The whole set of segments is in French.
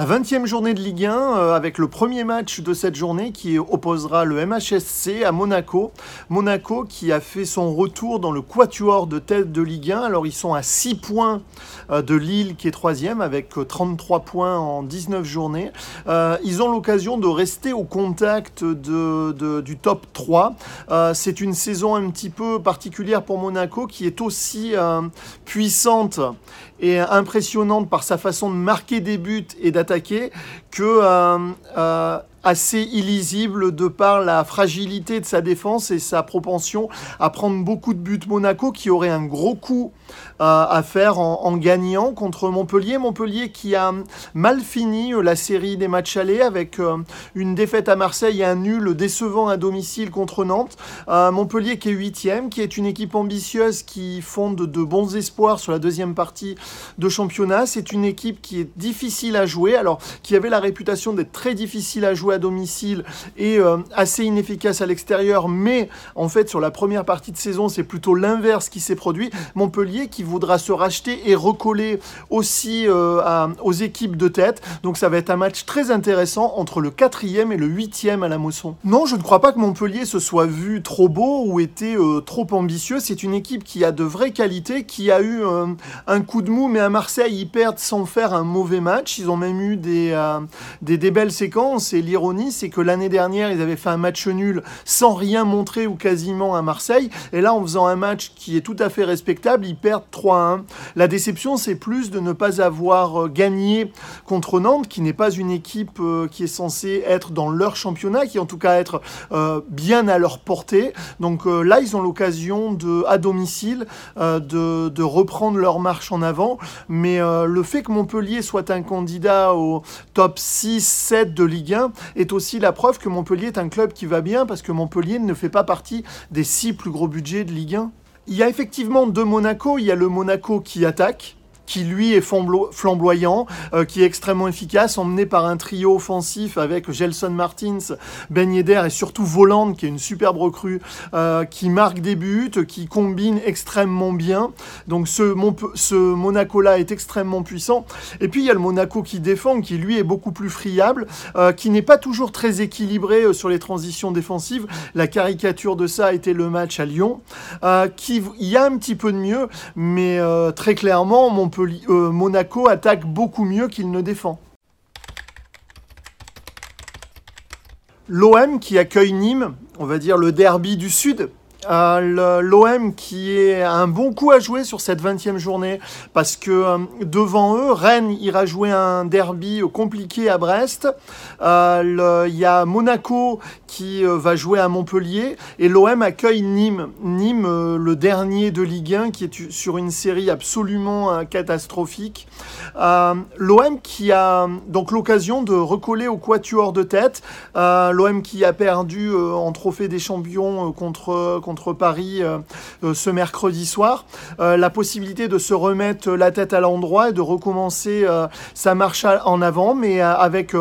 La 20e journée de Ligue 1 euh, avec le premier match de cette journée qui opposera le MHSC à Monaco. Monaco qui a fait son retour dans le quatuor de tête de Ligue 1. Alors ils sont à 6 points euh, de Lille qui est troisième avec 33 euh, points en 19 journées. ils ont l'occasion de rester au contact du top 3. C'est une saison un petit peu particulière pour Monaco qui est aussi puissante et impressionnante par sa façon de marquer des buts et d'attaquer que euh, euh, assez illisible de par la fragilité de sa défense et sa propension à prendre beaucoup de buts. Monaco qui aurait un gros coup euh, à faire en, gagnant contre Montpellier. Montpellier qui a mal fini euh, la série des matchs allés avec euh, une défaite à Marseille et un nul décevant à domicile contre Nantes. Montpellier qui est huitième, qui est une équipe ambitieuse qui fonde de bons espoirs sur la deuxième partie de championnat. C'est une équipe qui est difficile à jouer, alors qui avait la réputation d'être très difficile à jouer à domicile et euh, assez inefficace à l'extérieur, mais en fait sur la première partie de saison c'est plutôt l'inverse qui s'est produit. Montpellier qui voudra se racheter et recoller aussi euh, aux équipes de tête. Donc ça va être un match très intéressant entre le quatrième et le huitième à la Mosson. Non, je ne crois pas que Montpellier se soit vu trop beau ou était euh, trop ambitieux. C'est une équipe qui a de vraies qualités, qui a eu un coup de mou, mais à Marseille ils perdent sans faire un mauvais match. Ils ont même eu des, des, belles séquences et c'est que l'année dernière, ils avaient fait un match nul sans rien montrer ou quasiment à Marseille. Et là, en faisant un match qui est tout à fait respectable, ils perdent 3-1. La déception, c'est plus de ne pas avoir euh, gagné contre Nantes, qui n'est pas une équipe euh, qui est censée être dans leur championnat, qui en tout cas être euh, bien à leur portée. Donc là, ils ont l'occasion de, à domicile de, de, reprendre leur marche en avant. Mais le fait que Montpellier soit un candidat au top 6-7 de Ligue 1, est aussi la preuve que Montpellier est un club qui va bien parce que Montpellier ne fait pas partie des six plus gros budgets de Ligue 1. Il y a effectivement deux Monaco. Il y a le Monaco qui attaque, qui lui est flamboyant, euh, qui est extrêmement efficace, emmené par un trio offensif avec Gelson Martins, Ben et surtout Voland, qui est une superbe recrue, euh, qui marque des buts, qui combine extrêmement bien. Donc ce, Monaco-là est extrêmement puissant. Et puis il y a le Monaco qui défend, qui lui est beaucoup plus friable, euh, qui n'est pas toujours très équilibré sur les transitions défensives. La caricature de ça a été le match à Lyon, qui y a un petit peu de mieux, mais très clairement, euh, Monaco attaque beaucoup mieux qu'il ne défend. L'OM qui accueille Nîmes, on va dire le derby du Sud, euh, L'OM qui est un bon coup à jouer sur cette 20e journée parce que euh, devant eux, Rennes ira jouer un derby compliqué à Brest. Euh, il y a Monaco qui va jouer à Montpellier et l'OM accueille Nîmes. Nîmes, le dernier de Ligue 1 qui est sur une série absolument catastrophique. L'OM qui a donc l'occasion de recoller au quatuor de tête. L'OM qui a perdu en trophée des champions contre contre Paris euh, euh, ce mercredi soir. Euh, la possibilité de se remettre la tête à l'endroit et de recommencer sa marche en avant, mais avec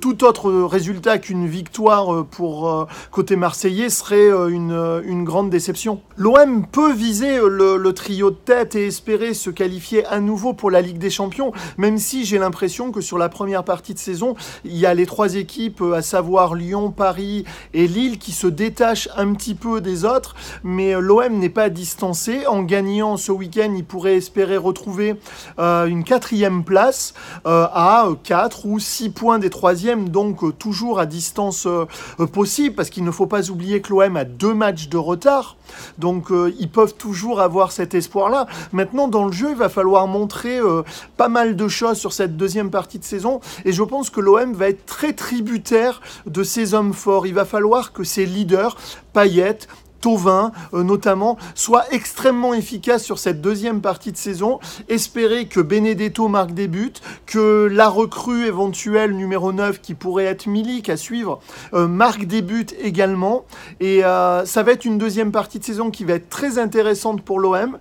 tout autre résultat qu'une victoire pour côté marseillais serait une, une grande déception. L'OM peut viser le, le, trio de tête et espérer se qualifier à nouveau pour la Ligue des Champions, même si j'ai l'impression que sur la première partie de saison, il y a les trois équipes, à savoir Lyon, Paris et Lille, qui se détachent un petit peu des autres mais euh, l'OM n'est pas distancé. En gagnant ce week-end, il pourrait espérer retrouver euh, une quatrième place euh, à 4 ou 6 points des troisièmes, donc toujours à distance possible, parce qu'il ne faut pas oublier que l'OM a deux matchs de retard. Donc ils peuvent toujours avoir cet espoir-là. Maintenant, dans le jeu, il va falloir montrer pas mal de choses sur cette deuxième partie de saison. Et je pense que l'OM va être très tributaire de ses hommes forts. Il va falloir que ses leaders, Payet, Tovin euh, notamment, soit extrêmement efficace sur cette deuxième partie de saison. Espérer que Benedetto marque des buts, que la recrue éventuelle numéro 9 qui pourrait être Milik à suivre euh, marque des buts également. Et euh, ça va être une deuxième partie de saison qui va être très intéressante pour l'OM,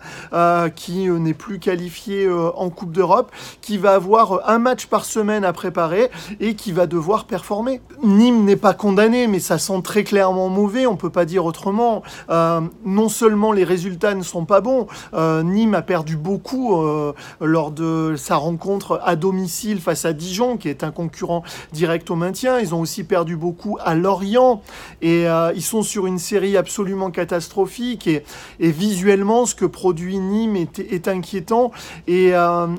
qui n'est plus qualifié en Coupe d'Europe, qui va avoir un match par semaine à préparer et qui va devoir performer. Nîmes n'est pas condamné, mais ça sent très clairement mauvais, on peut pas dire autrement. Non seulement les résultats ne sont pas bons, Nîmes a perdu beaucoup lors de sa rencontre à domicile face à Dijon, qui est un concurrent direct au maintien. Ils ont aussi perdu beaucoup à Lorient et ils sont sur une série absolument catastrophique et, visuellement ce que produit Nîmes est, est inquiétant et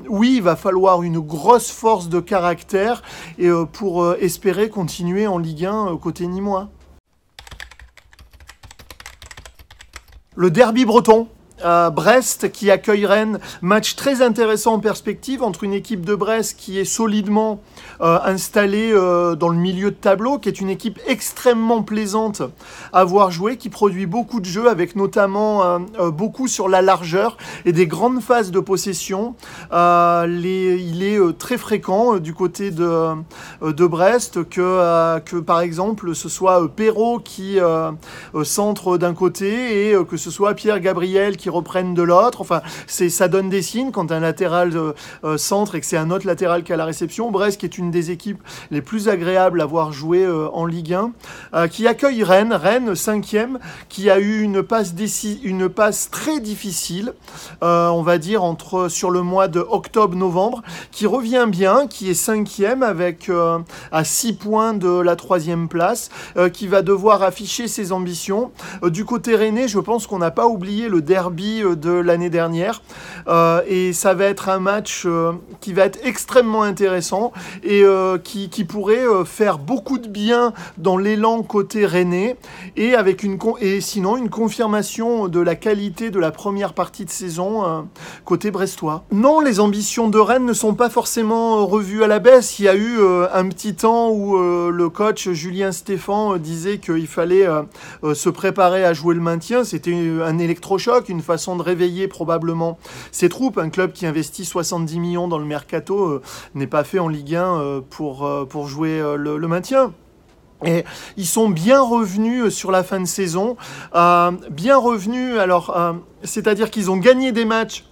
oui il va falloir une grosse force de caractère et, euh, pour euh, espérer continuer en Ligue 1 euh, côté nîmois. Le derby breton, Brest qui accueille Rennes. Match très intéressant en perspective entre une équipe de Brest qui est solidement euh, installée euh, dans le milieu de tableau, qui est une équipe extrêmement plaisante à voir jouer, qui produit beaucoup de jeux avec notamment euh, beaucoup sur la largeur et des grandes phases de possession. Il est très fréquent du côté de, de Brest que, que par exemple ce soit Perrault qui centre d'un côté et que ce soit Pierre Gabriel qui reprennent de l'autre. Enfin, c'est ça donne des signes quand un latéral euh, euh, centre et que c'est un autre latéral qui a la réception. Brest, qui est une des équipes les plus agréables à voir jouer euh, en Ligue 1, qui accueille Rennes, Rennes cinquième, qui a eu une passe, une passe très difficile, on va dire entre sur le mois de octobre-novembre, qui revient bien, qui est cinquième avec à 6 points de la troisième place, qui va devoir afficher ses ambitions. du côté rennais, je pense qu'on n'a pas oublié le derby euh, de l'année dernière. Euh, et ça va être un match euh, qui va être extrêmement intéressant et qui, pourrait faire beaucoup de bien dans l'élan côté rennais et, avec une, et sinon une confirmation de la qualité de la première partie de saison côté brestois. Non, les ambitions de Rennes ne sont pas forcément revues à la baisse. Il y a eu un petit temps où le coach Julien Stéphan disait qu'il fallait se préparer à jouer le maintien. C'était un électrochoc, une façon de réveiller probablement ses troupes. Un club qui investit 70 millions dans le mercato euh, n'est pas fait en Ligue 1 euh, pour, euh, pour jouer le, le, maintien. Et ils sont bien revenus sur la fin de saison, bien revenus. Alors, c'est-à-dire qu'ils ont gagné des matchs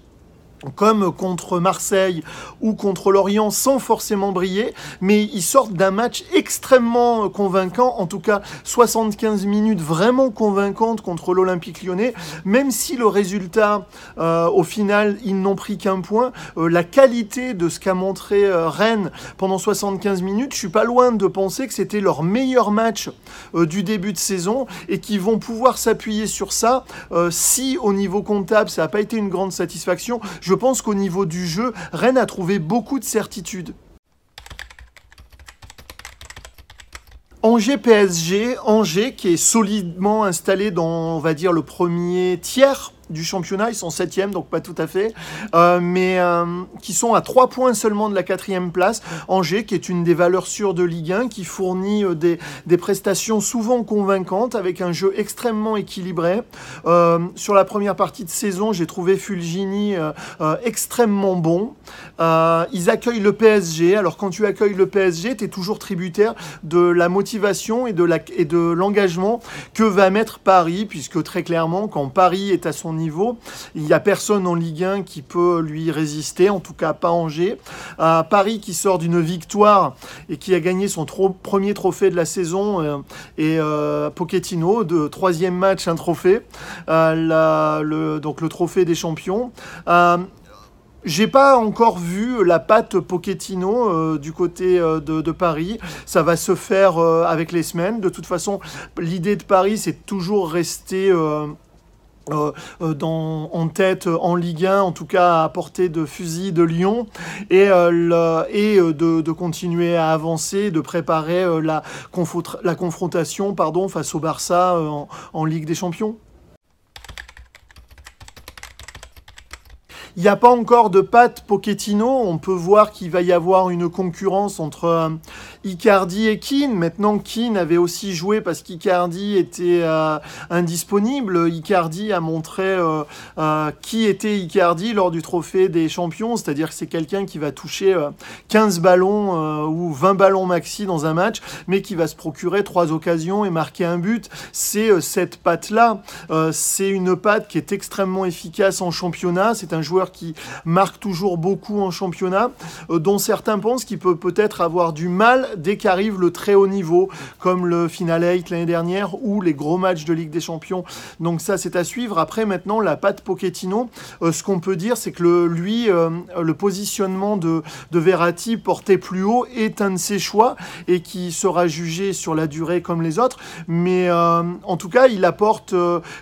comme contre Marseille ou contre Lorient sans forcément briller, mais ils sortent d'un match extrêmement convaincant, en tout cas 75 minutes vraiment convaincantes contre l'Olympique lyonnais, même si le résultat, euh, au final, ils n'ont pris qu'un point, euh, la qualité de ce qu'a montré euh, Rennes pendant 75 minutes, je suis pas loin de penser que c'était leur meilleur match du début de saison et qu'ils vont pouvoir s'appuyer sur ça si au niveau comptable ça n'a pas été une grande satisfaction pense qu'au niveau du jeu, Rennes a trouvé beaucoup de certitudes. Angers PSG, Angers qui est solidement installé dans, on va dire, le premier tiers du championnat. Ils sont septième, donc pas tout à fait. Euh, mais euh, qui sont à trois points seulement de la quatrième place. Angers, qui est une des valeurs sûres de Ligue 1, qui fournit euh, des, des, prestations souvent convaincantes, avec un jeu extrêmement équilibré. sur la première partie de saison, j'ai trouvé Fulgini extrêmement bon. ils accueillent le PSG. Alors quand tu accueilles le PSG, tu es toujours tributaire de la motivation et de l'engagement que va mettre Paris, puisque très clairement, quand Paris est à son niveau. Il n'y a personne en Ligue 1 qui peut lui résister, en tout cas pas Angers. Paris qui sort d'une victoire et qui a gagné son premier trophée de la saison euh, et euh, Pochettino de troisième match un trophée, euh, donc le trophée des champions. J'ai pas encore vu la patte Pochettino du côté de, Paris. Ça va se faire avec les semaines. De toute façon, l'idée de Paris, c'est toujours rester euh, euh, en tête en Ligue 1, en tout cas à portée de fusil de Lyon, et, euh, de, continuer à avancer, de préparer la, la confrontation pardon, face au Barça en, en Ligue des Champions. Il n'y a pas encore de patte Pochettino. On peut voir qu'il va y avoir une concurrence entre Icardi et Keane. Maintenant, Keane avait aussi joué parce qu'Icardi était euh, indisponible. Icardi a montré euh, euh, qui était Icardi lors du trophée des champions, c'est-à-dire que c'est quelqu'un qui va toucher 15 ballons ou 20 ballons maxi dans un match, mais qui va se procurer trois occasions et marquer un but. C'est cette patte-là. c'est une patte qui est extrêmement efficace en championnat. C'est un joueur qui marque toujours beaucoup en championnat, dont certains pensent qu'il peut peut-être avoir du mal dès qu'arrive le très haut niveau, comme le Final 8 l'année dernière ou les gros matchs de Ligue des Champions. Donc ça, c'est à suivre. Après, maintenant, la patte Pochettino, ce qu'on peut dire, c'est que lui, le positionnement de, de Verratti porté plus haut est un de ses choix et qui sera jugé sur la durée comme les autres. Mais en tout cas, il apporte,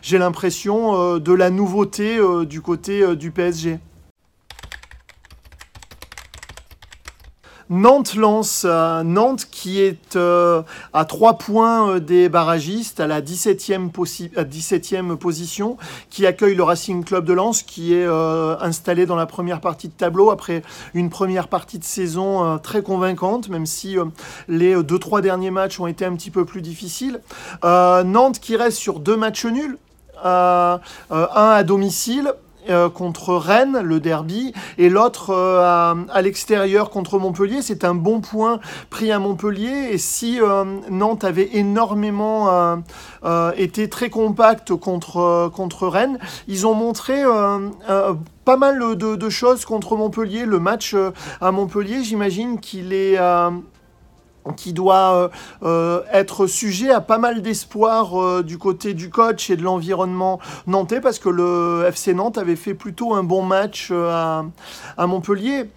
j'ai l'impression, de la nouveauté du côté du PSG. Nantes lance Nantes qui est euh, à 3 points euh, des barragistes à la 17e, 17e, position, qui accueille le Racing Club de Lens qui est euh, installé dans la première partie de tableau après une première partie de saison très convaincante, même si les 2-3 derniers matchs ont été un petit peu plus difficiles. Nantes qui reste sur deux matchs nuls. un à domicile, euh, contre Rennes, le derby, et l'autre euh, à, l'extérieur contre Montpellier. C'est un bon point pris à Montpellier. Et si euh, Nantes avait énormément été très compact contre, Rennes, ils ont montré pas mal de, choses contre Montpellier. Le match à Montpellier, j'imagine qu'il est qui doit euh, euh, être sujet à pas mal d'espoir euh, du côté du coach et de l'environnement nantais parce que le FC Nantes avait fait plutôt un bon match à, Montpellier.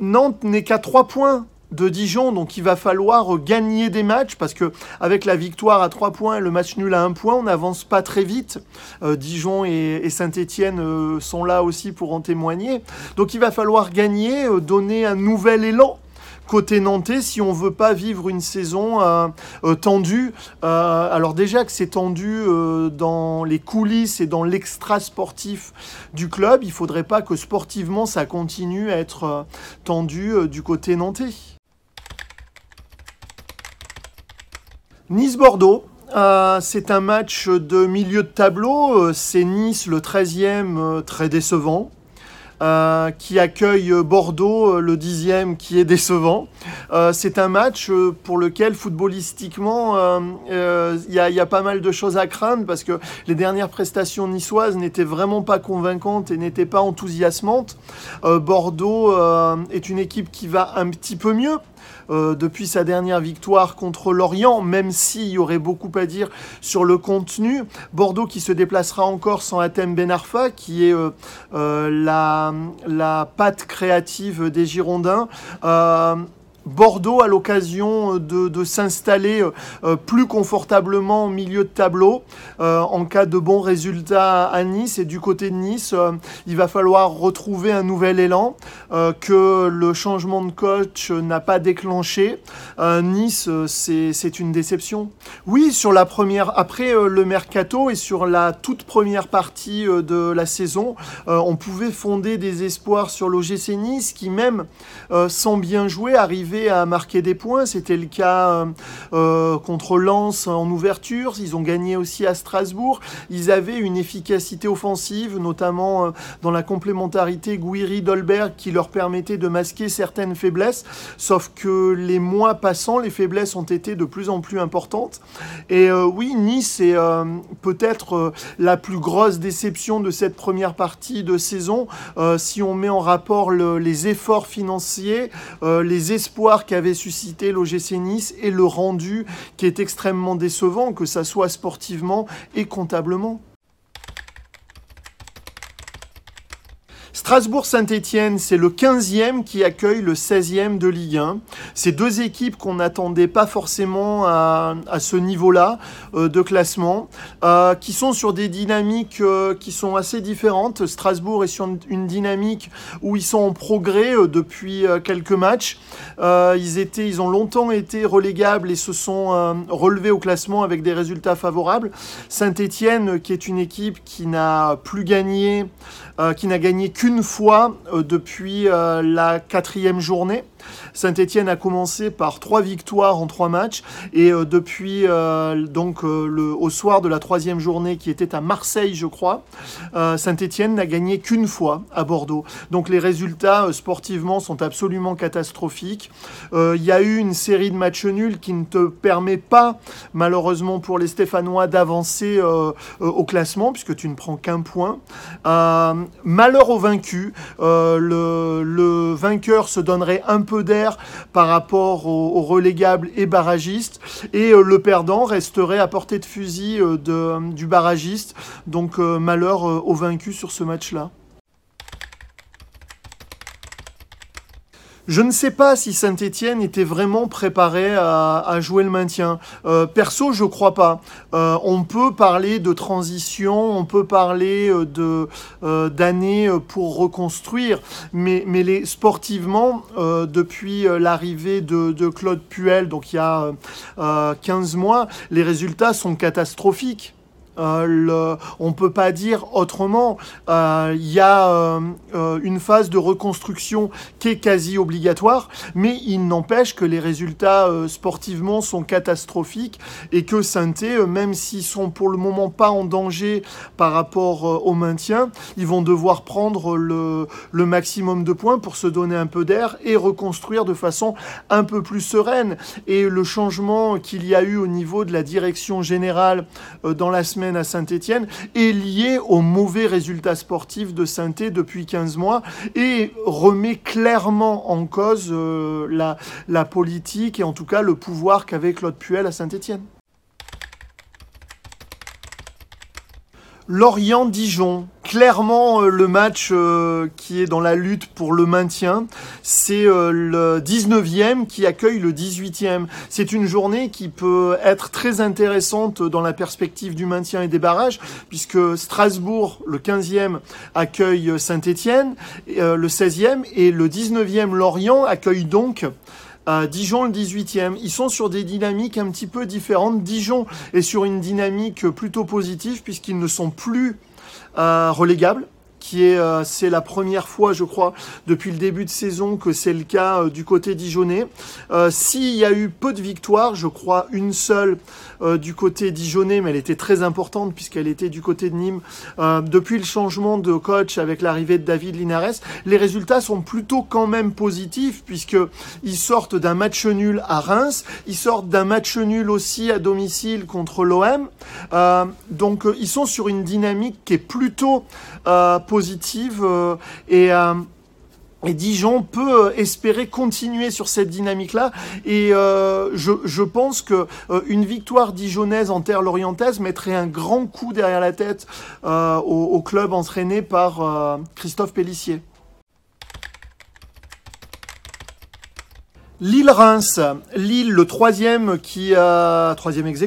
Nantes n'est qu'à 3 points de Dijon, donc il va falloir gagner des matchs parce que avec la victoire à 3 points et le match nul à 1 point, on n'avance pas très vite. Dijon et Saint-Étienne sont là aussi pour en témoigner. Donc il va falloir gagner, donner un nouvel élan côté nantais si on veut pas vivre une saison euh, euh, tendue. Euh, alors déjà que c'est tendu dans les coulisses et dans l'extra sportif du club, il faudrait pas que sportivement ça continue à être tendu du côté nantais. Nice-Bordeaux. c'est un match de milieu de tableau. c'est Nice, le 13e, très décevant. Euh, qui accueille Bordeaux, euh, le dixième, qui est décevant. Euh, c'est un match pour lequel, footballistiquement, il y, a pas mal de choses à craindre parce que les dernières prestations niçoises n'étaient vraiment pas convaincantes et n'étaient pas enthousiasmantes. Bordeaux est une équipe qui va un petit peu mieux. Euh, depuis sa dernière victoire contre Lorient, même s'il y aurait beaucoup à dire sur le contenu. Bordeaux qui se déplacera encore sans Atem Benarfa, qui est euh, euh, la, la patte créative des Girondins. Bordeaux a l'occasion euh, de, s'installer euh, euh, plus confortablement au milieu de tableau en cas de bons résultats à Nice. Et du côté de Nice, il va falloir retrouver un nouvel élan que le changement de coach n'a pas déclenché. nice, c'est une déception. Oui, sur la première, après le mercato et sur la toute première partie de la saison, on pouvait fonder des espoirs sur l'OGC Nice qui même, sans bien jouer, arrivait à marquer des points. C'était le cas euh, euh, contre Lens en ouverture. Ils ont gagné aussi à Strasbourg. Ils avaient une efficacité offensive, notamment euh, dans la complémentarité Guiri-Dolberg qui leur permettait de masquer certaines faiblesses. Sauf que les mois passant, les faiblesses ont été de plus en plus importantes. Et oui, Nice est peut-être la plus grosse déception de cette première partie de saison. si on met en rapport les efforts financiers, les espoirs qu'avait suscité l'OGC Nice et le rendu qui est extrêmement décevant, que ça soit sportivement et comptablement. Strasbourg-Saint-Etienne, c'est le 15e qui accueille le 16e de Ligue 1. C'est deux équipes qu'on n'attendait pas forcément à, ce niveau-là euh, de classement, euh, qui sont sur des dynamiques euh, qui sont assez différentes. Strasbourg est sur une dynamique où ils sont en progrès depuis quelques matchs. ils, étaient, ils ont longtemps été relégables et se sont relevés au classement avec des résultats favorables. Saint-Etienne, qui est une équipe qui n'a plus gagné, qui n'a gagné qu'une fois euh, depuis euh, la quatrième journée. Saint-Etienne a commencé par trois victoires en trois matchs et depuis donc le, au soir de la troisième journée qui était à Marseille, je crois, Saint-Etienne n'a gagné qu'une fois à Bordeaux. Donc les résultats sportivement sont absolument catastrophiques. Il y a eu une série de matchs nuls qui ne te permet pas, malheureusement pour les Stéphanois, d'avancer au classement puisque tu ne prends qu'un point. malheur au vaincu. le, vainqueur se donnerait un peu d'air par rapport aux, relégables et barragistes. Et le perdant resterait à portée de fusil du barragiste. Donc malheur au vaincu sur ce match-là. Je ne sais pas si Saint-Etienne était vraiment préparé à, jouer le maintien. Euh, perso, je crois pas. Euh, on peut parler de transition, on peut parler euh, de d'années pour reconstruire, mais, mais sportivement, depuis l'arrivée de, de, Claude Puel, donc il y a 15 mois, les résultats sont catastrophiques. Euh, on ne peut pas dire autrement. Euh, il y a euh, une phase de reconstruction qui est quasi obligatoire, mais il n'empêche que les résultats sportivement sont catastrophiques et que saint même s'ils sont pour le moment pas en danger par rapport au maintien, ils vont devoir prendre le, le maximum de points pour se donner un peu d'air et reconstruire de façon un peu plus sereine. Et le changement qu'il y a eu au niveau de la direction générale dans la semaine à Saint-Etienne est lié aux mauvais résultats sportifs de saint depuis 15 mois et remet clairement en cause euh, la, la politique et en tout cas le pouvoir qu'avait Claude Puel à Saint-Etienne. Lorient-Dijon, clairement euh, le match euh, qui est dans la lutte pour le maintien. C'est euh, le 19e qui accueille le 18e. C'est une journée qui peut être très intéressante dans la perspective du maintien et des barrages, puisque Strasbourg, le 15e, accueille Saint-Étienne, le 16e, et le 19e Lorient accueille donc Dijon le 18e. Ils sont sur des dynamiques un petit peu différentes. Dijon est sur une dynamique plutôt positive puisqu'ils ne sont plus euh, relégables euh, c'est la première fois, je crois, depuis le début de saison que c'est le cas euh, du côté dijonnais. Euh, S'il y a eu peu de victoires, je crois une seule du côté dijonnais, mais elle était très importante puisqu'elle était du côté de Nîmes. depuis le changement de coach avec l'arrivée de David Linares, les résultats sont plutôt quand même positifs puisque ils sortent d'un match nul à Reims, ils sortent d'un match nul aussi à domicile contre l'OM. donc ils sont sur une dynamique qui est plutôt positive euh, et euh, et Dijon peut euh, espérer continuer sur cette dynamique-là. Et je, pense que une victoire dijonnaise en terre lorientaise mettrait un grand coup derrière la tête au, club entraîné par Christophe Pellissier. Lille-Reims. Lille, le troisième qui a troisième ex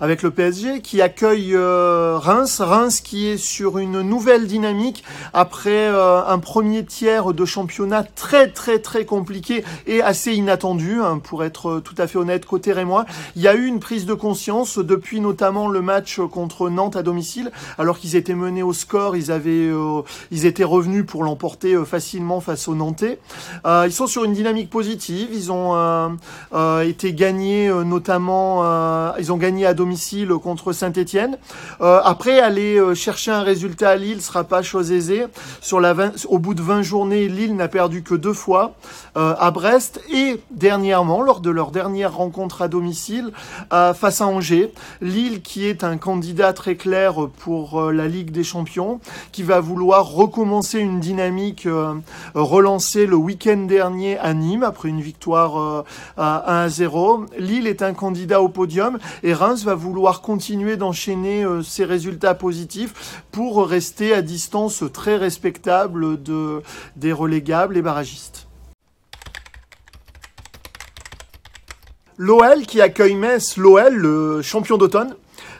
avec le PSG, qui accueille euh, Reims. Reims qui est sur une nouvelle dynamique après euh, un premier tiers de championnat très très très compliqué et assez inattendu, hein, pour être tout à fait honnête côté Rémois. Il y a eu une prise de conscience depuis notamment le match contre Nantes à domicile, alors qu'ils étaient menés au score, ils avaient, euh, ils étaient revenus pour l'emporter facilement face aux Nantais. ils sont sur une dynamique positive ont euh, euh, été gagnés euh, notamment, ils ont gagné à domicile contre Saint-Étienne. après, aller chercher un résultat à Lille sera pas chose aisée. Sur la au bout de 20 journées, Lille n'a perdu que deux fois à Brest et dernièrement, lors de leur dernière rencontre à domicile face à Angers, Lille qui est un candidat très clair pour la Ligue des Champions, qui va vouloir recommencer une dynamique relancée le week-end dernier à Nîmes après une victoire euh, à 1 à 0. Lille est un candidat au podium et Reims va vouloir continuer d'enchaîner euh, ses résultats positifs pour rester à distance très respectable de, des relégables et barragistes. L'OL qui accueille Metz, l'OL, le champion d'automne,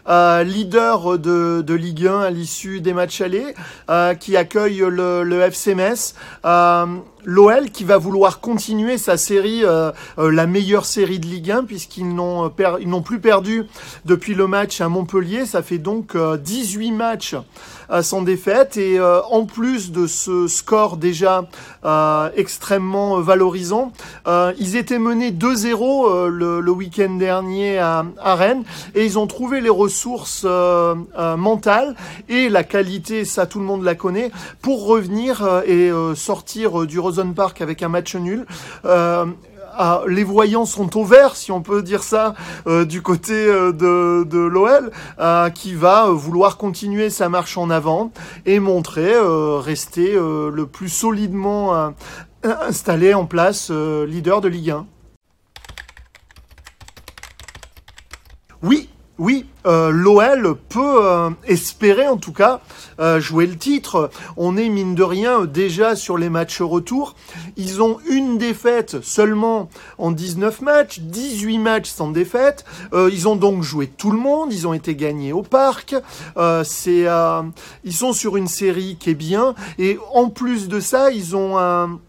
euh, leader de, de, Ligue 1 à l'issue des matchs allés, euh, qui accueille le, le FC. Euh, l'OL qui va vouloir continuer sa série, la meilleure série de Ligue 1, puisqu'ils n'ont ils n'ont plus perdu depuis le match à Montpellier. Ça fait donc 18 matchs sans défaite. Et en plus de ce score déjà extrêmement valorisant, ils étaient menés 2-0 le, le week-end dernier à, à, Rennes et ils ont trouvé les ressources mentales et la qualité, ça tout le monde la connaît, pour revenir euh, et euh, sortir euh, du Rosen Park avec un match nul. Les voyants sont au vert, si on peut dire ça, du côté de l'OL, qui va vouloir continuer sa marche en avant et montrer, rester le plus solidement installé en place, leader de Ligue 1. Oui, euh, l'OL peut euh, espérer en tout cas euh, jouer le titre. On est mine de rien déjà sur les matchs retour. Ils ont une défaite seulement en 19 matchs, 18 matchs sans défaite. ils ont donc joué tout le monde. Ils ont été gagnés au parc. ils sont sur une série qui est bien. Et en plus de ça, ils ont un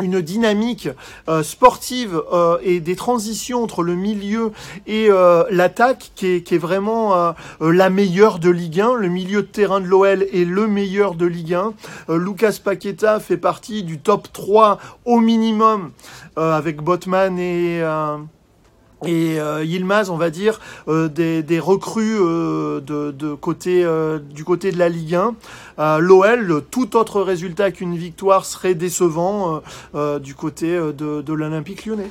une dynamique euh, sportive euh, et des transitions entre le milieu et euh, l'attaque qui est, qui est vraiment la meilleure de Ligue 1. Le milieu de terrain de l'OL est le meilleur de Ligue 1. Lucas Paqueta fait partie du top 3 au minimum avec Botman et et euh, Yilmaz, on va dire, euh, des, recrues euh, de, côté, euh, du côté de la Ligue 1. L'OL, tout autre résultat qu'une victoire serait décevant du côté de l'Olympique lyonnais.